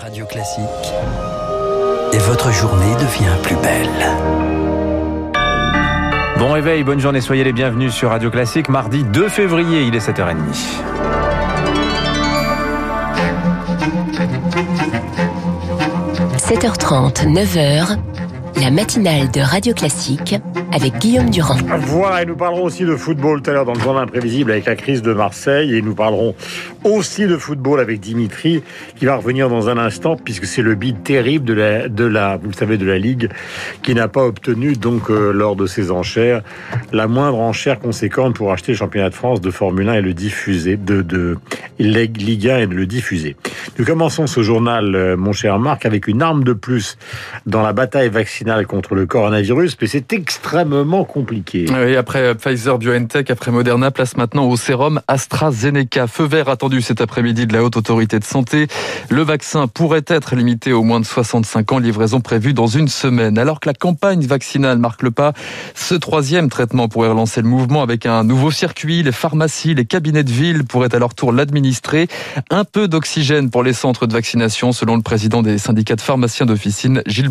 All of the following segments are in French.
Radio Classique. Et votre journée devient plus belle. Bon réveil, bonne journée, soyez les bienvenus sur Radio Classique. Mardi 2 février, il est 7h30. – 7h30, 9h, la matinale de Radio Classique avec Guillaume Durand. Voilà, et nous parlerons aussi de football tout à l'heure dans le journal imprévisible avec la crise de Marseille. Et nous parlerons aussi de football avec Dimitri, qui va revenir dans un instant, puisque c'est le bid terrible de la, vous le savez, de la Ligue, qui n'a pas obtenu, donc, euh, lors de ses enchères, la moindre enchère conséquente pour acheter le championnat de France de Formule 1 et le diffuser, de, de Ligue 1 et de le diffuser. Nous commençons ce journal, euh, mon cher Marc, avec une arme de plus dans la bataille vaccinale contre le coronavirus, mais c'est extrêmement compliqué. Oui, après Pfizer BioNTech, après Moderna, place maintenant au sérum AstraZeneca. Feu vert attendu cet après-midi de la Haute Autorité de Santé. Le vaccin pourrait être limité aux moins de 65 ans, livraison prévue dans une semaine. Alors que la campagne vaccinale marque le pas, ce troisième traitement pourrait relancer le mouvement avec un nouveau circuit. Les pharmacies, les cabinets de ville pourraient à leur tour l'administrer. Un peu d'oxygène pour les centres de vaccination, selon le président des syndicats de pharmaciens d'officine, Gilles.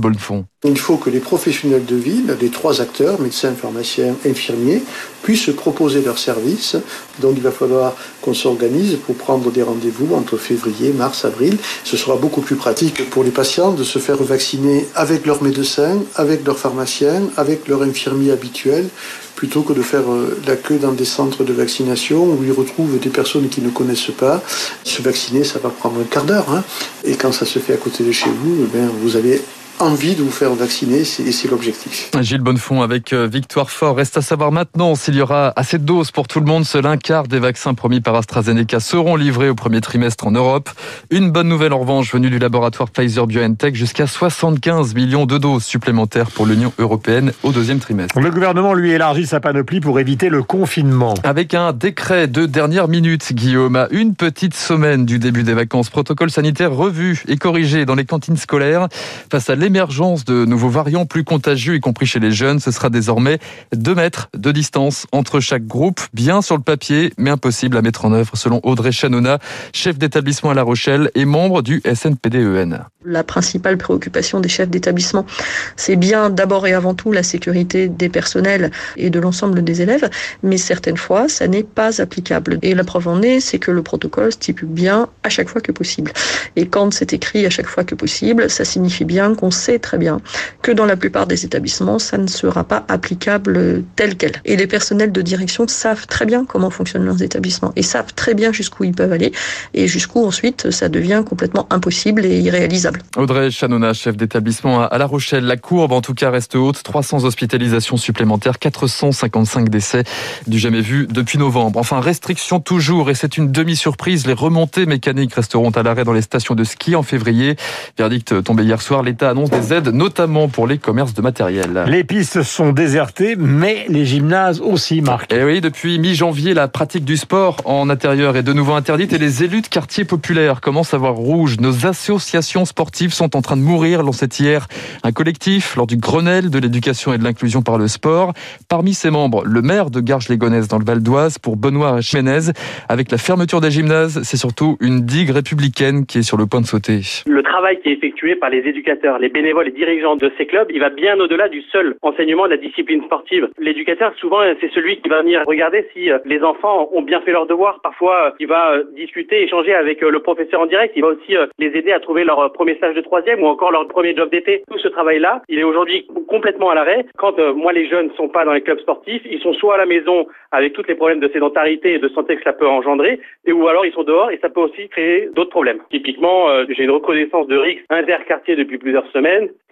Il faut que les professionnels de ville, les trois acteurs, médecins, pharmaciens, infirmiers, puissent proposer leurs services. Donc il va falloir qu'on s'organise pour prendre des rendez-vous entre février, mars, avril. Ce sera beaucoup plus pratique pour les patients de se faire vacciner avec leur médecin, avec leur pharmacien, avec leur infirmier habituel, plutôt que de faire euh, la queue dans des centres de vaccination où ils retrouvent des personnes qui ne connaissent pas. Se vacciner, ça va prendre un quart d'heure. Hein. Et quand ça se fait à côté de chez vous, eh vous avez envie de vous faire vacciner, c'est l'objectif. Gilles Bonnefond avec euh, Victoire Fort. Reste à savoir maintenant s'il y aura assez de doses pour tout le monde. Seul un quart des vaccins promis par AstraZeneca seront livrés au premier trimestre en Europe. Une bonne nouvelle en revanche venue du laboratoire Pfizer BioNTech, jusqu'à 75 millions de doses supplémentaires pour l'Union européenne au deuxième trimestre. Le gouvernement lui élargit sa panoplie pour éviter le confinement. Avec un décret de dernière minute, Guillaume, à une petite semaine du début des vacances, protocole sanitaire revu et corrigé dans les cantines scolaires face à l'émergence de nouveaux variants plus contagieux, y compris chez les jeunes. Ce sera désormais 2 mètres de distance entre chaque groupe, bien sur le papier, mais impossible à mettre en œuvre, selon Audrey Chanona, chef d'établissement à La Rochelle et membre du SNPDEN. La principale préoccupation des chefs d'établissement, c'est bien d'abord et avant tout la sécurité des personnels et de l'ensemble des élèves, mais certaines fois, ça n'est pas applicable. Et la preuve en est, c'est que le protocole stipule bien à chaque fois que possible. Et quand c'est écrit à chaque fois que possible, ça signifie bien qu'on sait très bien que dans la plupart des établissements, ça ne sera pas applicable tel quel. Et les personnels de direction savent très bien comment fonctionnent leurs établissements et savent très bien jusqu'où ils peuvent aller et jusqu'où ensuite ça devient complètement impossible et irréalisable. Audrey Chanona, chef d'établissement à La Rochelle. La courbe en tout cas reste haute, 300 hospitalisations supplémentaires, 455 décès du jamais vu depuis novembre. Enfin, restriction toujours et c'est une demi-surprise, les remontées mécaniques resteront à l'arrêt dans les stations de ski en février. Verdict tombé hier soir, l'État annonce des aides, notamment pour les commerces de matériel. Les pistes sont désertées, mais les gymnases aussi, Marc. Et eh oui, depuis mi-janvier, la pratique du sport en intérieur est de nouveau interdite et les élus de quartiers populaires commencent à voir rouge. Nos associations sportives sont en train de mourir, lançait hier un collectif lors du Grenelle de l'éducation et de l'inclusion par le sport. Parmi ses membres, le maire de Garges-les-Gonesse dans le Val d'Oise pour Benoît Chimenez. Avec la fermeture des gymnases, c'est surtout une digue républicaine qui est sur le point de sauter. Le travail qui est effectué par les éducateurs, les bénévoles et dirigeants de ces clubs, il va bien au-delà du seul enseignement de la discipline sportive. L'éducateur, souvent, c'est celui qui va venir regarder si euh, les enfants ont bien fait leur devoir. Parfois, euh, il va euh, discuter, échanger avec le professeur en direct. Il va aussi les aider à trouver leur premier stage de troisième ou encore leur premier job d'été. Tout ce travail-là, il est aujourd'hui complètement à l'arrêt. Quand moi, les jeunes ne sont pas dans les clubs sportifs, ils sont soit à la maison avec tous les problèmes de sédentarité et de santé que ça peut engendrer, et ou alors ils sont dehors et ça peut aussi créer d'autres problèmes. Typiquement, j'ai une reconnaissance de RIX interquartier depuis plusieurs semaines.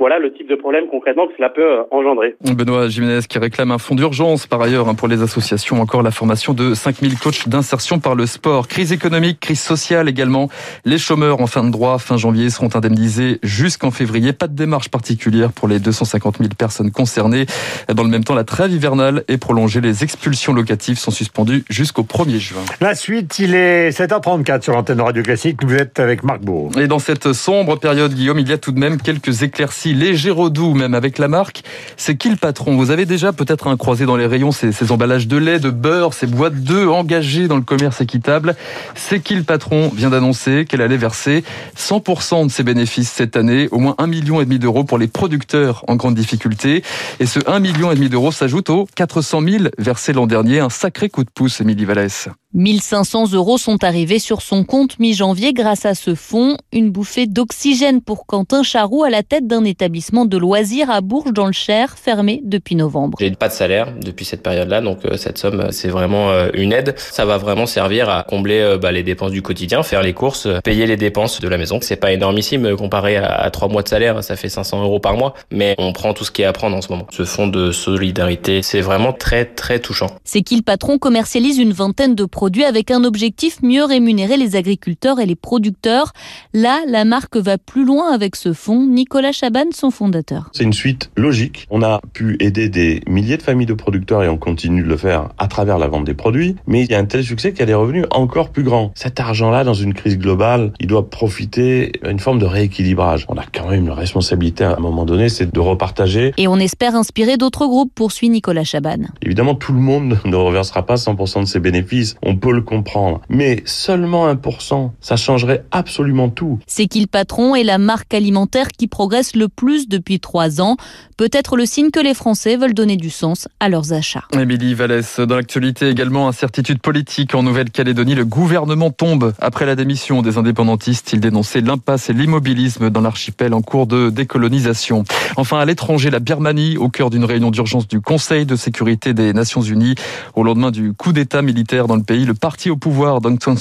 Voilà le type de problème concrètement que cela peut euh, engendrer. Benoît Jiménez qui réclame un fonds d'urgence par ailleurs hein, pour les associations, encore la formation de 5000 coachs d'insertion par le sport. Crise économique, crise sociale également. Les chômeurs en fin de droit fin janvier seront indemnisés jusqu'en février. Pas de démarche particulière pour les 250 000 personnes concernées. Dans le même temps, la trêve hivernale est prolongée. Les expulsions locatives sont suspendues jusqu'au 1er juin. La suite, il est 7h34 sur l'antenne Radio Classique. Vous êtes avec Marc Bourg. Et dans cette sombre période, Guillaume, il y a tout de même quelques plus éclaircis, légers doux même avec la marque. C'est qui le patron? Vous avez déjà peut-être un croisé dans les rayons ces, ces emballages de lait, de beurre, ces boîtes d'œufs engagées dans le commerce équitable. C'est qui le patron? Vient d'annoncer qu'elle allait verser 100% de ses bénéfices cette année, au moins 1,5 million d'euros pour les producteurs en grande difficulté. Et ce 1,5 million d'euros s'ajoute aux 400 000 versés l'an dernier. Un sacré coup de pouce, Émilie Vallès. 1500 euros sont arrivés sur son compte mi-janvier grâce à ce fonds. Une bouffée d'oxygène pour Quentin Charroux à la tête d'un établissement de loisirs à Bourges dans le Cher, fermé depuis novembre. J'ai pas de salaire depuis cette période-là, donc euh, cette somme, euh, c'est vraiment euh, une aide. Ça va vraiment servir à combler bah, les dépenses du quotidien, faire les courses, payer les dépenses de la maison. C'est pas énormissime comparé à trois mois de salaire, ça fait 500 euros par mois, mais on prend tout ce qui est à prendre en ce moment. Ce fonds de solidarité, c'est vraiment très très touchant. C'est qu'il patron commercialise une vingtaine de produits avec un objectif mieux rémunérer les agriculteurs et les producteurs. Là, la marque va plus loin avec ce fonds. Nicolas Chaban, son fondateur. C'est une suite logique. On a pu aider des milliers de familles de producteurs et on continue de le faire à travers la vente des produits. Mais il y a un tel succès qu'il y a des revenus encore plus grands. Cet argent-là, dans une crise globale, il doit profiter d'une forme de rééquilibrage. On a quand même une responsabilité à un moment donné, c'est de repartager. Et on espère inspirer d'autres groupes, poursuit Nicolas Chaban. Évidemment, tout le monde ne reversera pas 100% de ses bénéfices. On peut le comprendre. Mais seulement 1%, ça changerait absolument tout. C'est qu'il patron est la marque alimentaire qui progresse le plus depuis trois ans. Peut-être le signe que les Français veulent donner du sens à leurs achats. Émilie Vallès, dans l'actualité également, incertitude politique en Nouvelle-Calédonie. Le gouvernement tombe après la démission des indépendantistes. Il dénonçait l'impasse et l'immobilisme dans l'archipel en cours de décolonisation. Enfin, à l'étranger, la Birmanie, au cœur d'une réunion d'urgence du Conseil de sécurité des Nations Unies. Au lendemain du coup d'État militaire dans le pays, le parti au pouvoir d'Aung San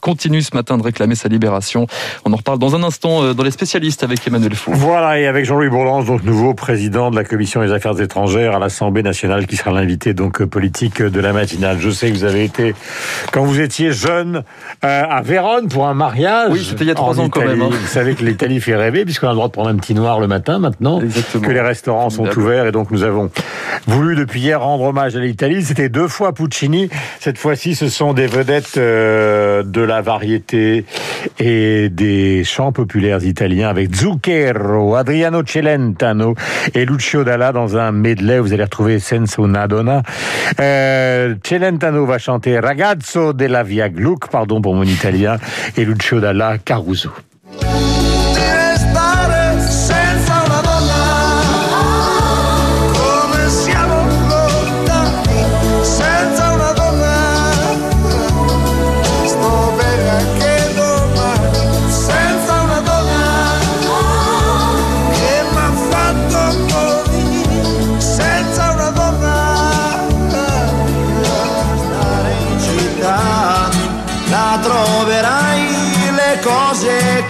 continue ce matin de réclamer sa libération. On en reparle dans un instant euh, dans les spécialistes avec Emmanuel Fou. Voilà, et avec Jean-Louis Bourlange, donc nouveau président de la Commission des Affaires étrangères à l'Assemblée nationale, qui sera l'invité donc politique de la matinale. Je sais que vous avez été, quand vous étiez jeune, euh, à Vérone pour un mariage. Oui, c'était il y a trois ans quand même. Hein. Vous savez que l'Italie fait rêver, puisqu'on a le droit de prendre un petit noir le matin maintenant, Exactement. que les restaurants sont ouverts, et donc nous avons voulu depuis hier rendre hommage à l'Italie. C'était deux fois Puccini. Cette fois-ci, ce sont des vedettes euh, de la variété et des chants populaires italiens avec Zucchero, Adriano Celentano et Lucio Dalla dans un medley. Vous allez retrouver Senza una donna. Euh, Celentano va chanter Ragazzo della Via Gluck, pardon pour mon italien, et Lucio Dalla Caruso.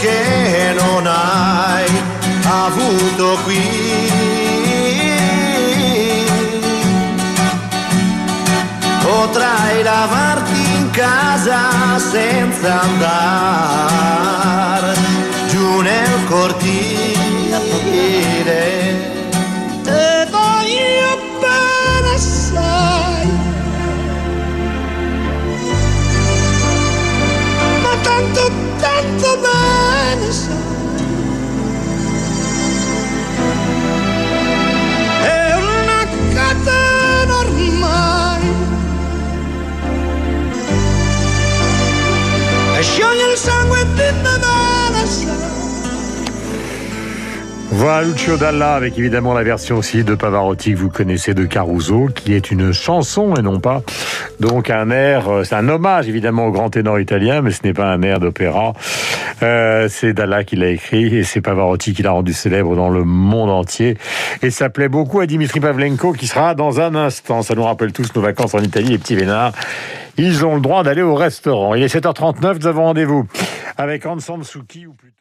Che non hai avuto qui. Potrai lavarti in casa senza andare Show your song within the. Voilà Lucio Dalla avec évidemment la version aussi de Pavarotti que vous connaissez de Caruso, qui est une chanson et non pas donc un air. euh, C'est un hommage évidemment au grand ténor italien, mais ce n'est pas un air d'opéra. Euh, c'est Dalla qui l'a écrit et c'est Pavarotti qui l'a rendu célèbre dans le monde entier. Et ça plaît beaucoup à Dimitri Pavlenko qui sera dans un instant. Ça nous rappelle tous nos vacances en Italie, les petits vénards. Ils ont le droit d'aller au restaurant. Il est 7h39, nous avons rendez-vous avec Ansan Suki ou plutôt.